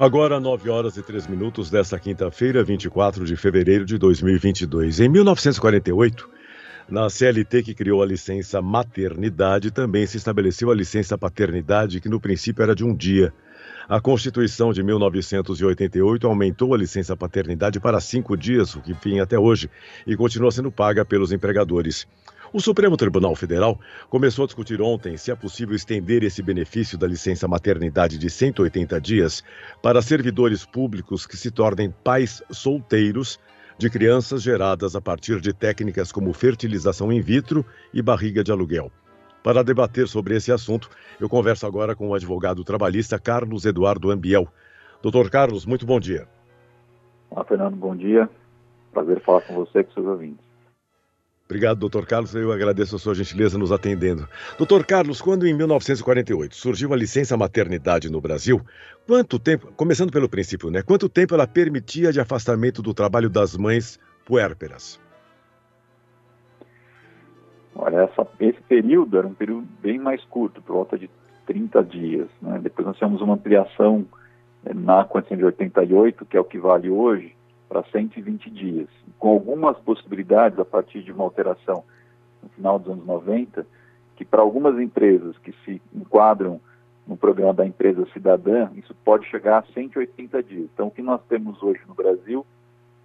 Agora, 9 horas e 3 minutos desta quinta-feira, 24 de fevereiro de 2022. Em 1948, na CLT que criou a licença maternidade, também se estabeleceu a licença paternidade, que no princípio era de um dia. A Constituição de 1988 aumentou a licença paternidade para cinco dias, o que vinha até hoje, e continua sendo paga pelos empregadores. O Supremo Tribunal Federal começou a discutir ontem se é possível estender esse benefício da licença maternidade de 180 dias para servidores públicos que se tornem pais solteiros de crianças geradas a partir de técnicas como fertilização in vitro e barriga de aluguel. Para debater sobre esse assunto, eu converso agora com o advogado trabalhista Carlos Eduardo Ambiel. Doutor Carlos, muito bom dia. Olá, Fernando, bom dia. Prazer falar com você e com seus ouvintes. Obrigado, doutor Carlos. Eu agradeço a sua gentileza nos atendendo. Doutor Carlos, quando em 1948 surgiu a licença maternidade no Brasil, quanto tempo, começando pelo princípio, né? Quanto tempo ela permitia de afastamento do trabalho das mães puérperas? Olha, essa, esse período era um período bem mais curto, por volta de 30 dias. Né? Depois nós tivemos uma ampliação eh, na Constituição de 88, que é o que vale hoje, para 120 dias, com algumas possibilidades a partir de uma alteração no final dos anos 90, que para algumas empresas que se enquadram no programa da empresa cidadã, isso pode chegar a 180 dias. Então, o que nós temos hoje no Brasil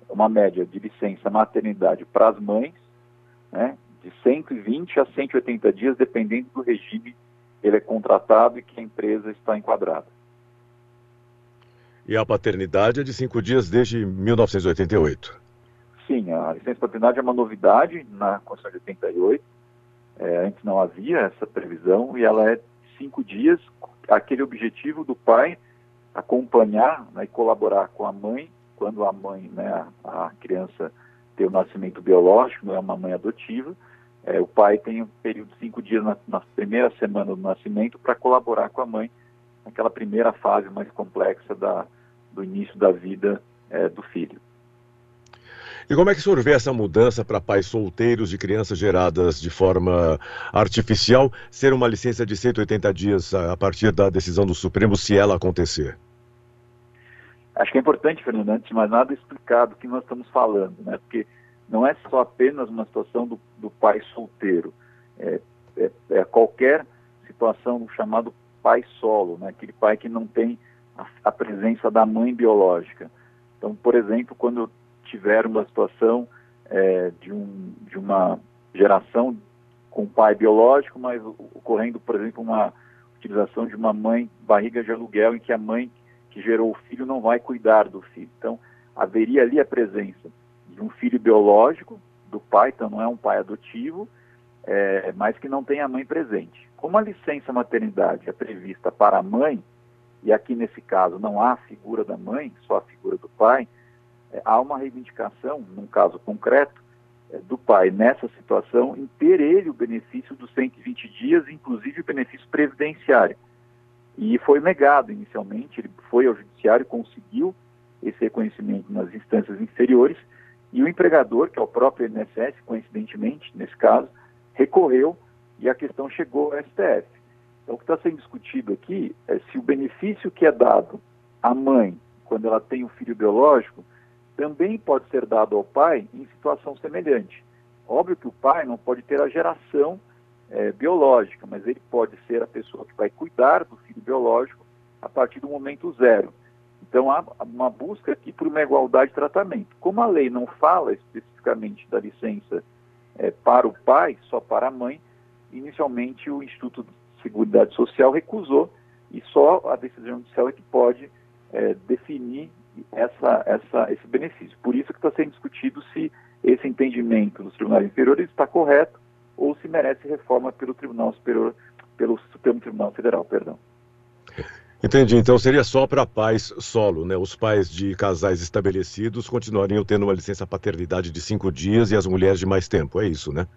é uma média de licença maternidade para as mães, né, de 120 a 180 dias, dependendo do regime ele é contratado e que a empresa está enquadrada. E a paternidade é de cinco dias desde 1988. Sim, a licença paternidade é uma novidade na Constituição de 88. É, antes não havia essa previsão e ela é cinco dias, aquele objetivo do pai acompanhar né, e colaborar com a mãe, quando a mãe, né, a, criança tem o nascimento biológico, não é uma mãe adotiva, é, o pai tem um período de cinco dias na, na primeira semana do nascimento para colaborar com a mãe naquela primeira fase mais complexa da, do início da vida é, do filho. E como é que o senhor vê essa mudança para pais solteiros de crianças geradas de forma artificial ser uma licença de 180 dias a partir da decisão do Supremo, se ela acontecer? Acho que é importante, Fernando, antes de mais nada, explicar do que nós estamos falando, né? Porque não é só apenas uma situação do, do pai solteiro, é, é, é qualquer situação do chamado pai solo, né? aquele pai que não tem a, presença da mãe biológica. Então, por exemplo, quando tiver uma situação é, de, um, de uma geração com pai biológico, mas ocorrendo, por exemplo, uma utilização de uma mãe barriga de aluguel em que a mãe que gerou o filho não vai cuidar do filho. Então, haveria ali a presença de um filho biológico do pai, então não é um pai adotivo, é, mas que não tem a mãe presente. Como a licença maternidade é prevista para a mãe, e aqui nesse caso não há a figura da mãe, só a figura do pai, é, há uma reivindicação, num caso concreto, é, do pai nessa situação em ter ele o benefício dos 120 dias, inclusive o benefício previdenciário. E foi negado inicialmente, ele foi ao judiciário, conseguiu esse reconhecimento nas instâncias inferiores, e o empregador, que é o próprio INSS, coincidentemente, nesse caso, recorreu e a questão chegou ao STF. Então, o que está sendo discutido aqui é se o benefício que é dado à mãe quando ela tem um filho biológico também pode ser dado ao pai em situação semelhante. Óbvio que o pai não pode ter a geração é, biológica, mas ele pode ser a pessoa que vai cuidar do filho biológico a partir do momento zero. Então há uma busca aqui por uma igualdade de tratamento. Como a lei não fala especificamente da licença é, para o pai, só para a mãe, inicialmente o Instituto Seguridade Social recusou e só a decisão judicial é que pode é, definir essa, essa, esse benefício. Por isso que está sendo discutido se esse entendimento dos tribunais inferiores está correto ou se merece reforma pelo Tribunal Superior, pelo Supremo Tribunal Federal, perdão. Entendi. Então seria só para pais solo, né? Os pais de casais estabelecidos continuariam tendo uma licença paternidade de cinco dias e as mulheres de mais tempo, é isso, né?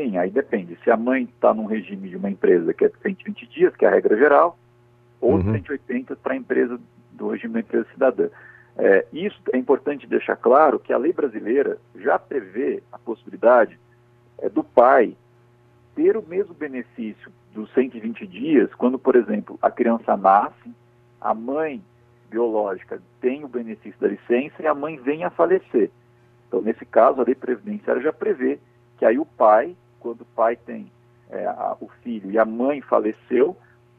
Sim, aí depende. Se a mãe está num regime de uma empresa que é de 120 dias, que é a regra geral, ou uhum. 180 para a empresa do regime da empresa cidadã. É, isso é importante deixar claro que a lei brasileira já prevê a possibilidade é, do pai ter o mesmo benefício dos 120 dias quando, por exemplo, a criança nasce, a mãe biológica tem o benefício da licença e a mãe vem a falecer. Então, nesse caso, a lei previdenciária já prevê que aí o pai, quando o pai tem é, a, o filho e a mãe faleceu,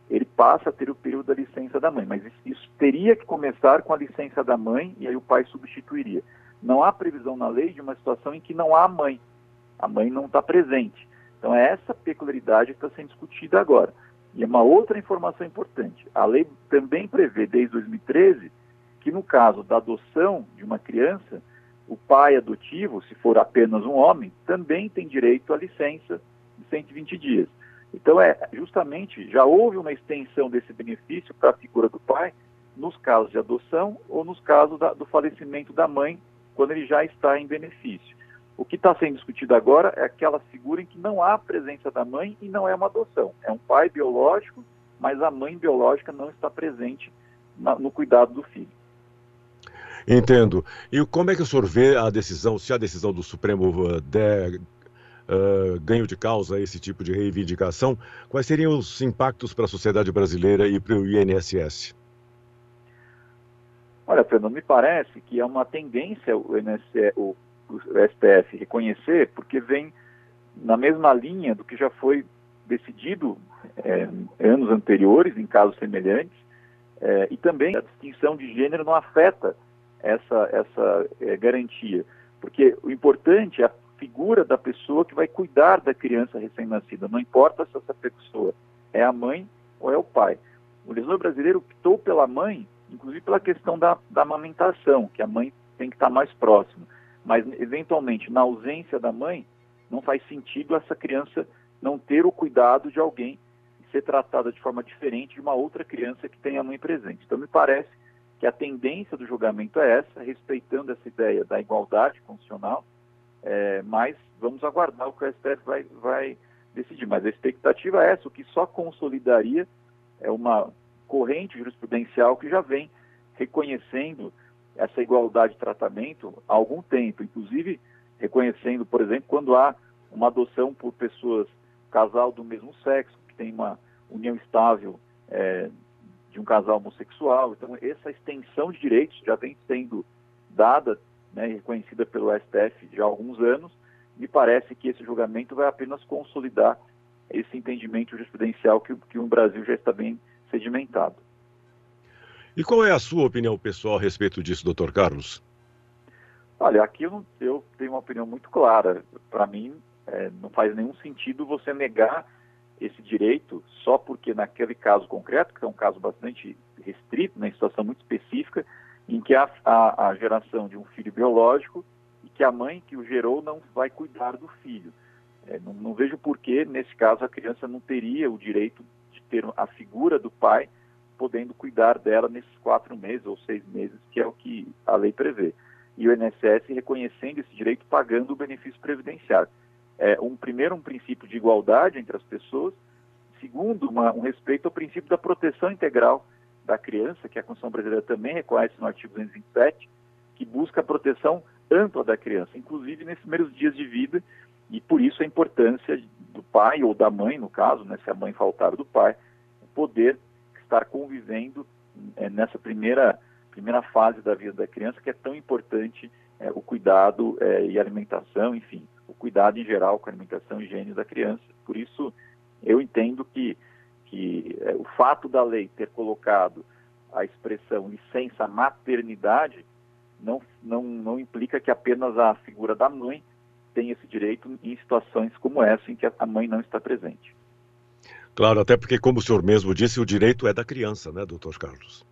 ele passa a ter o período da licença da mãe. Mas isso, isso teria que começar com a licença da mãe e aí o pai substituiria. Não há previsão na lei de uma situação em que não há mãe. A mãe não está presente. Então, é essa peculiaridade que está sendo discutida agora. E é uma outra informação importante. A lei também prevê, desde 2013, que no caso da adoção de uma criança, o pai adotivo, se for apenas um homem, também tem direito à licença de 120 dias. Então, é justamente, já houve uma extensão desse benefício para a figura do pai nos casos de adoção ou nos casos da, do falecimento da mãe, quando ele já está em benefício. O que está sendo discutido agora é aquela figura em que não há presença da mãe e não é uma adoção. É um pai biológico, mas a mãe biológica não está presente na, no cuidado do filho. Entendo. E como é que o senhor vê a decisão, se a decisão do Supremo uh, der uh, ganho de causa esse tipo de reivindicação, quais seriam os impactos para a sociedade brasileira e para o INSS? Olha, Fernando, me parece que é uma tendência o, INSS, o o STF reconhecer, porque vem na mesma linha do que já foi decidido é, anos anteriores, em casos semelhantes, é, e também a distinção de gênero não afeta essa, essa é, garantia, porque o importante é a figura da pessoa que vai cuidar da criança recém-nascida, não importa se essa pessoa é a mãe ou é o pai. O legislador brasileiro optou pela mãe, inclusive pela questão da, da amamentação, que a mãe tem que estar mais próxima mas eventualmente na ausência da mãe, não faz sentido essa criança não ter o cuidado de alguém e ser tratada de forma diferente de uma outra criança que tem a mãe presente. Então me parece que a tendência do julgamento é essa, respeitando essa ideia da igualdade constitucional, é, mas vamos aguardar o que o STF vai, vai decidir. Mas a expectativa é essa, o que só consolidaria é uma corrente jurisprudencial que já vem reconhecendo essa igualdade de tratamento há algum tempo, inclusive reconhecendo, por exemplo, quando há uma adoção por pessoas, casal do mesmo sexo, que tem uma união estável é, de um casal homossexual. Então, essa extensão de direitos já vem sendo dada né, reconhecida pelo STF já há alguns anos. Me parece que esse julgamento vai apenas consolidar esse entendimento jurisprudencial que, que o Brasil já está bem sedimentado. E qual é a sua opinião pessoal a respeito disso, doutor Carlos? Olha, aqui eu, não, eu tenho uma opinião muito clara. Para mim, é, não faz nenhum sentido você negar esse direito só porque naquele caso concreto, que é um caso bastante restrito, né, situação muito específica, em que há a, a, geração de um filho biológico e que a mãe que o gerou não vai cuidar do filho. É, não, não vejo por que, nesse caso, a criança não teria o direito de ter a figura do pai podendo cuidar dela nesses quatro meses ou seis meses, que é o que a lei prevê. E o INSS reconhecendo esse direito, pagando o benefício previdenciário. É, um primeiro, um princípio de igualdade entre as pessoas. Segundo, uma, um respeito ao princípio da proteção integral da criança, que a Constituição Brasileira também reconhece no artigo 227, que busca a proteção ampla da criança, inclusive nesses primeiros dias de vida, e por isso a importância do pai ou da mãe, no caso, né, se a mãe faltar do pai, poder estar convivendo é, nessa primeira, primeira fase da vida da criança, que é tão importante é, o cuidado é, e alimentação, enfim, o cuidado em geral com a alimentação e higiene da criança. Por isso, eu entendo que, que é, o fato da lei ter colocado a expressão licença maternidade não, não, não implica que apenas a figura da mãe tem esse direito em situações como essa, em que a mãe não está presente. Claro, até porque, como o senhor mesmo disse, o direito é da criança, né, doutor Carlos?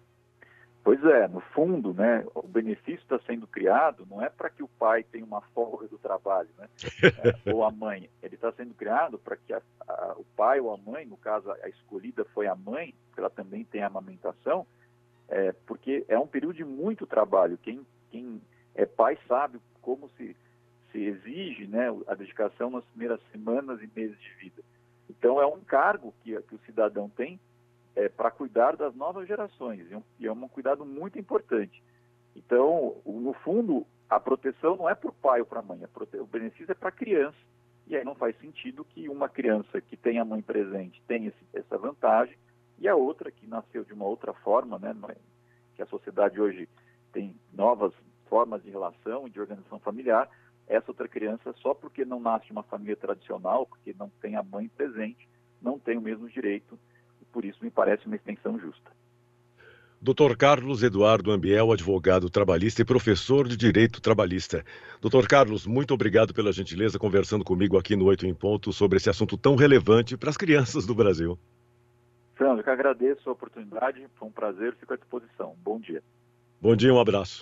Pois é, no fundo, né, o benefício está sendo criado não é para que o pai tenha uma folga do trabalho, né, é, ou a mãe. Ele está sendo criado para que a, a, o pai ou a mãe, no caso a escolhida foi a mãe, porque ela também tem a amamentação, é, porque é um período de muito trabalho. Quem, quem é pai sabe como se, se exige né, a dedicação nas primeiras semanas e meses de vida. Então, é um cargo que, que o cidadão tem é, para cuidar das novas gerações, e é um cuidado muito importante. Então, no fundo, a proteção não é para o pai ou para a mãe, o benefício é para a criança. E aí não faz sentido que uma criança que tem a mãe presente tenha essa vantagem e a outra, que nasceu de uma outra forma, né, que a sociedade hoje tem novas formas de relação e de organização familiar, essa outra criança, só porque não nasce de uma família tradicional, porque não tem a mãe presente, não tem o mesmo direito, e por isso me parece uma extensão justa. Dr. Carlos Eduardo Ambiel, advogado trabalhista e professor de Direito Trabalhista. Dr. Carlos, muito obrigado pela gentileza conversando comigo aqui no Oito em Ponto sobre esse assunto tão relevante para as crianças do Brasil. Fernando, eu que agradeço a oportunidade, foi um prazer, fico à disposição. Bom dia. Bom dia, um abraço.